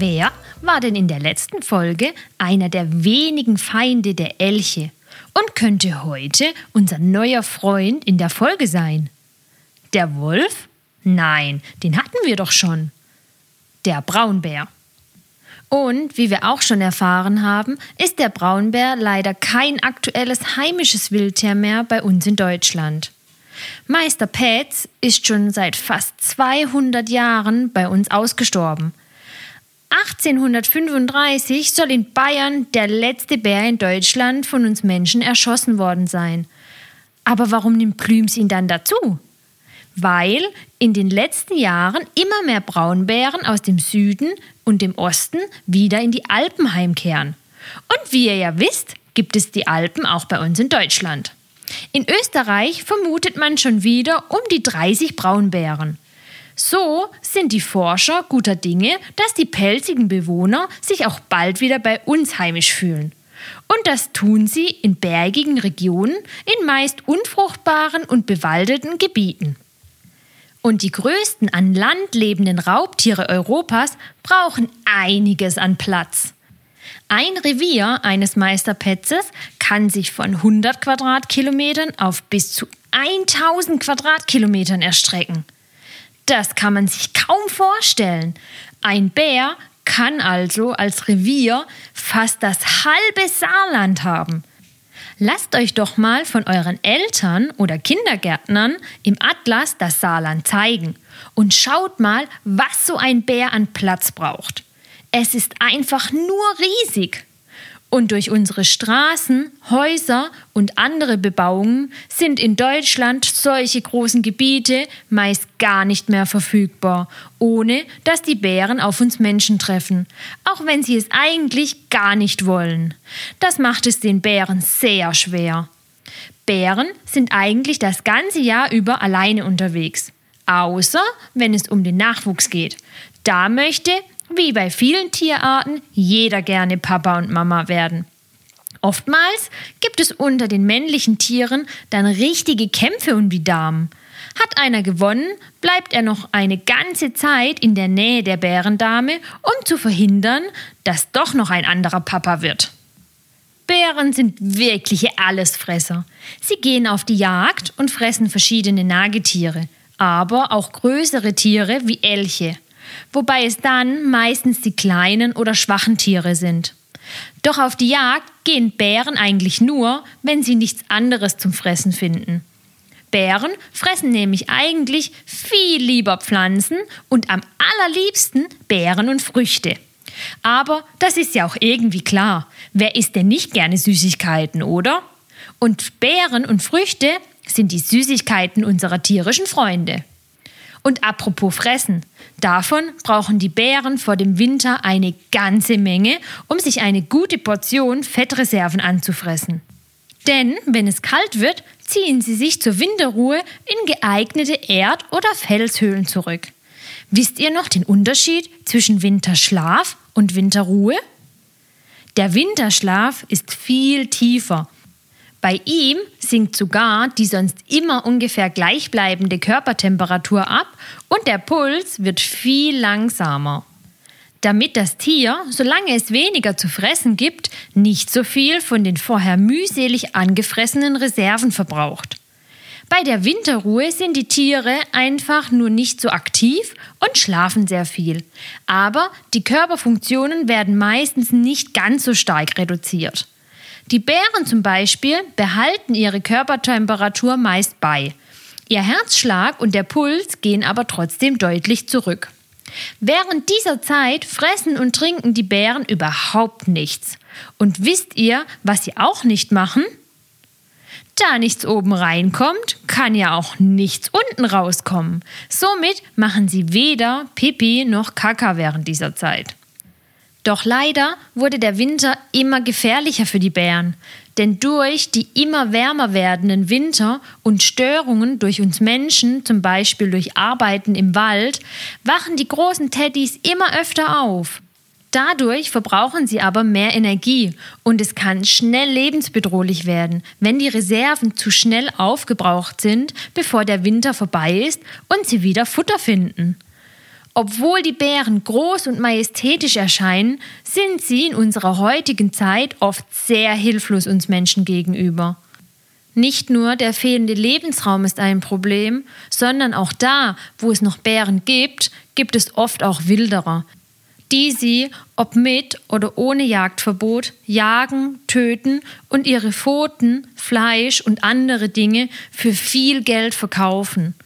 Wer war denn in der letzten Folge einer der wenigen Feinde der Elche und könnte heute unser neuer Freund in der Folge sein? Der Wolf? Nein, den hatten wir doch schon. Der Braunbär. Und wie wir auch schon erfahren haben, ist der Braunbär leider kein aktuelles heimisches Wildtier mehr bei uns in Deutschland. Meister Petz ist schon seit fast 200 Jahren bei uns ausgestorben. 1835 soll in Bayern der letzte Bär in Deutschland von uns Menschen erschossen worden sein. Aber warum nimmt Plüms ihn dann dazu? Weil in den letzten Jahren immer mehr Braunbären aus dem Süden und dem Osten wieder in die Alpen heimkehren. Und wie ihr ja wisst, gibt es die Alpen auch bei uns in Deutschland. In Österreich vermutet man schon wieder um die 30 Braunbären. So sind die Forscher guter Dinge, dass die pelzigen Bewohner sich auch bald wieder bei uns heimisch fühlen. Und das tun sie in bergigen Regionen, in meist unfruchtbaren und bewaldeten Gebieten. Und die größten an Land lebenden Raubtiere Europas brauchen einiges an Platz. Ein Revier eines Meisterpetzes kann sich von 100 Quadratkilometern auf bis zu 1000 Quadratkilometern erstrecken. Das kann man sich kaum vorstellen. Ein Bär kann also als Revier fast das halbe Saarland haben. Lasst euch doch mal von euren Eltern oder Kindergärtnern im Atlas das Saarland zeigen und schaut mal, was so ein Bär an Platz braucht. Es ist einfach nur riesig. Und durch unsere Straßen, Häuser und andere Bebauungen sind in Deutschland solche großen Gebiete meist gar nicht mehr verfügbar, ohne dass die Bären auf uns Menschen treffen, auch wenn sie es eigentlich gar nicht wollen. Das macht es den Bären sehr schwer. Bären sind eigentlich das ganze Jahr über alleine unterwegs, außer wenn es um den Nachwuchs geht. Da möchte wie bei vielen Tierarten jeder gerne Papa und Mama werden. Oftmals gibt es unter den männlichen Tieren dann richtige Kämpfe um die Damen. Hat einer gewonnen, bleibt er noch eine ganze Zeit in der Nähe der Bärendame, um zu verhindern, dass doch noch ein anderer Papa wird. Bären sind wirkliche Allesfresser. Sie gehen auf die Jagd und fressen verschiedene Nagetiere, aber auch größere Tiere wie Elche wobei es dann meistens die kleinen oder schwachen Tiere sind. Doch auf die Jagd gehen Bären eigentlich nur, wenn sie nichts anderes zum Fressen finden. Bären fressen nämlich eigentlich viel lieber Pflanzen und am allerliebsten Beeren und Früchte. Aber das ist ja auch irgendwie klar. Wer isst denn nicht gerne Süßigkeiten, oder? Und Beeren und Früchte sind die Süßigkeiten unserer tierischen Freunde. Und apropos Fressen, davon brauchen die Bären vor dem Winter eine ganze Menge, um sich eine gute Portion Fettreserven anzufressen. Denn wenn es kalt wird, ziehen sie sich zur Winterruhe in geeignete Erd- oder Felshöhlen zurück. Wisst ihr noch den Unterschied zwischen Winterschlaf und Winterruhe? Der Winterschlaf ist viel tiefer bei ihm sinkt sogar die sonst immer ungefähr gleichbleibende Körpertemperatur ab und der Puls wird viel langsamer. Damit das Tier, solange es weniger zu fressen gibt, nicht so viel von den vorher mühselig angefressenen Reserven verbraucht. Bei der Winterruhe sind die Tiere einfach nur nicht so aktiv und schlafen sehr viel. Aber die Körperfunktionen werden meistens nicht ganz so stark reduziert. Die Bären zum Beispiel behalten ihre Körpertemperatur meist bei. Ihr Herzschlag und der Puls gehen aber trotzdem deutlich zurück. Während dieser Zeit fressen und trinken die Bären überhaupt nichts. Und wisst ihr, was sie auch nicht machen? Da nichts oben reinkommt, kann ja auch nichts unten rauskommen. Somit machen sie weder Pipi noch Kaka während dieser Zeit. Doch leider wurde der Winter immer gefährlicher für die Bären, Denn durch die immer wärmer werdenden Winter und Störungen durch uns Menschen, zum Beispiel durch Arbeiten im Wald, wachen die großen Teddys immer öfter auf. Dadurch verbrauchen sie aber mehr Energie und es kann schnell lebensbedrohlich werden, wenn die Reserven zu schnell aufgebraucht sind, bevor der Winter vorbei ist und sie wieder Futter finden. Obwohl die Bären groß und majestätisch erscheinen, sind sie in unserer heutigen Zeit oft sehr hilflos uns Menschen gegenüber. Nicht nur der fehlende Lebensraum ist ein Problem, sondern auch da, wo es noch Bären gibt, gibt es oft auch Wilderer, die sie, ob mit oder ohne Jagdverbot, jagen, töten und ihre Pfoten, Fleisch und andere Dinge für viel Geld verkaufen.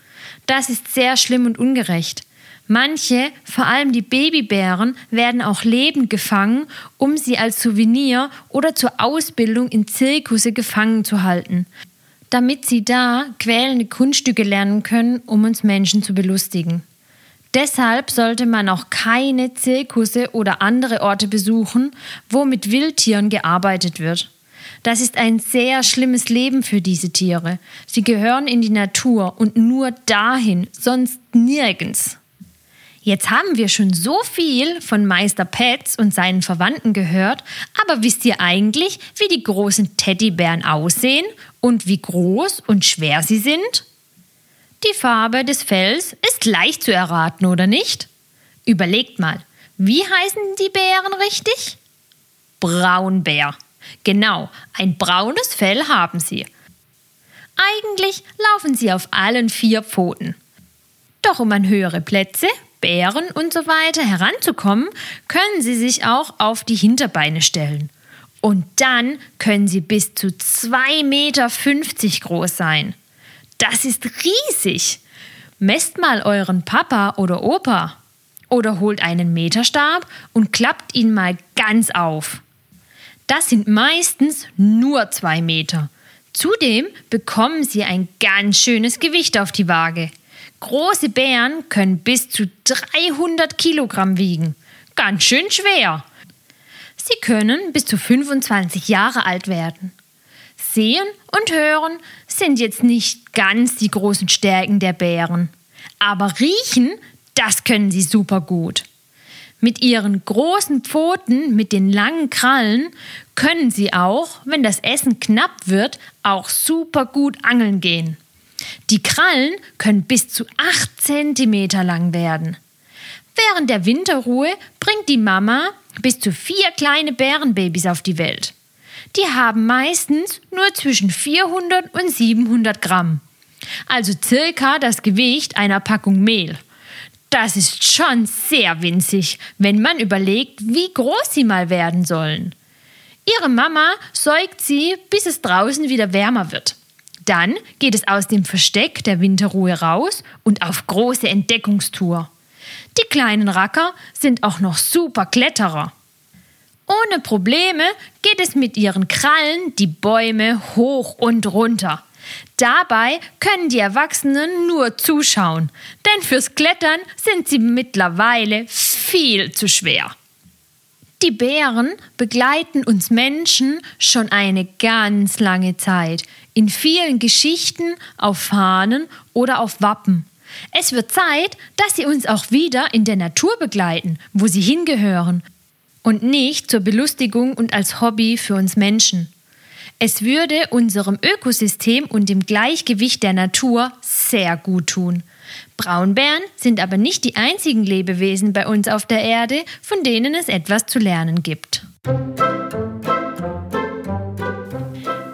Das ist sehr schlimm und ungerecht. Manche, vor allem die Babybären, werden auch lebend gefangen, um sie als Souvenir oder zur Ausbildung in Zirkusse gefangen zu halten, damit sie da quälende Kunststücke lernen können, um uns Menschen zu belustigen. Deshalb sollte man auch keine Zirkusse oder andere Orte besuchen, wo mit Wildtieren gearbeitet wird. Das ist ein sehr schlimmes Leben für diese Tiere. Sie gehören in die Natur und nur dahin, sonst nirgends. Jetzt haben wir schon so viel von Meister Petz und seinen Verwandten gehört, aber wisst ihr eigentlich, wie die großen Teddybären aussehen und wie groß und schwer sie sind? Die Farbe des Fells ist leicht zu erraten, oder nicht? Überlegt mal, wie heißen die Bären richtig? Braunbär. Genau, ein braunes Fell haben sie. Eigentlich laufen sie auf allen vier Pfoten. Doch um an höhere Plätze, Bären und so weiter heranzukommen, können sie sich auch auf die Hinterbeine stellen. Und dann können sie bis zu 2,50 Meter groß sein. Das ist riesig. Messt mal euren Papa oder Opa. Oder holt einen Meterstab und klappt ihn mal ganz auf. Das sind meistens nur zwei Meter. Zudem bekommen sie ein ganz schönes Gewicht auf die Waage. Große Bären können bis zu 300 Kilogramm wiegen. Ganz schön schwer. Sie können bis zu 25 Jahre alt werden. Sehen und Hören sind jetzt nicht ganz die großen Stärken der Bären. Aber riechen, das können sie super gut. Mit ihren großen Pfoten mit den langen Krallen können sie auch, wenn das Essen knapp wird, auch super gut angeln gehen. Die Krallen können bis zu 8 cm lang werden. Während der Winterruhe bringt die Mama bis zu vier kleine Bärenbabys auf die Welt. Die haben meistens nur zwischen 400 und 700 Gramm. Also circa das Gewicht einer Packung Mehl. Das ist schon sehr winzig, wenn man überlegt, wie groß sie mal werden sollen. Ihre Mama säugt sie, bis es draußen wieder wärmer wird. Dann geht es aus dem Versteck der Winterruhe raus und auf große Entdeckungstour. Die kleinen Racker sind auch noch super Kletterer. Ohne Probleme geht es mit ihren Krallen die Bäume hoch und runter. Dabei können die Erwachsenen nur zuschauen, denn fürs Klettern sind sie mittlerweile viel zu schwer. Die Bären begleiten uns Menschen schon eine ganz lange Zeit, in vielen Geschichten, auf Fahnen oder auf Wappen. Es wird Zeit, dass sie uns auch wieder in der Natur begleiten, wo sie hingehören, und nicht zur Belustigung und als Hobby für uns Menschen. Es würde unserem Ökosystem und dem Gleichgewicht der Natur sehr gut tun. Braunbären sind aber nicht die einzigen Lebewesen bei uns auf der Erde, von denen es etwas zu lernen gibt.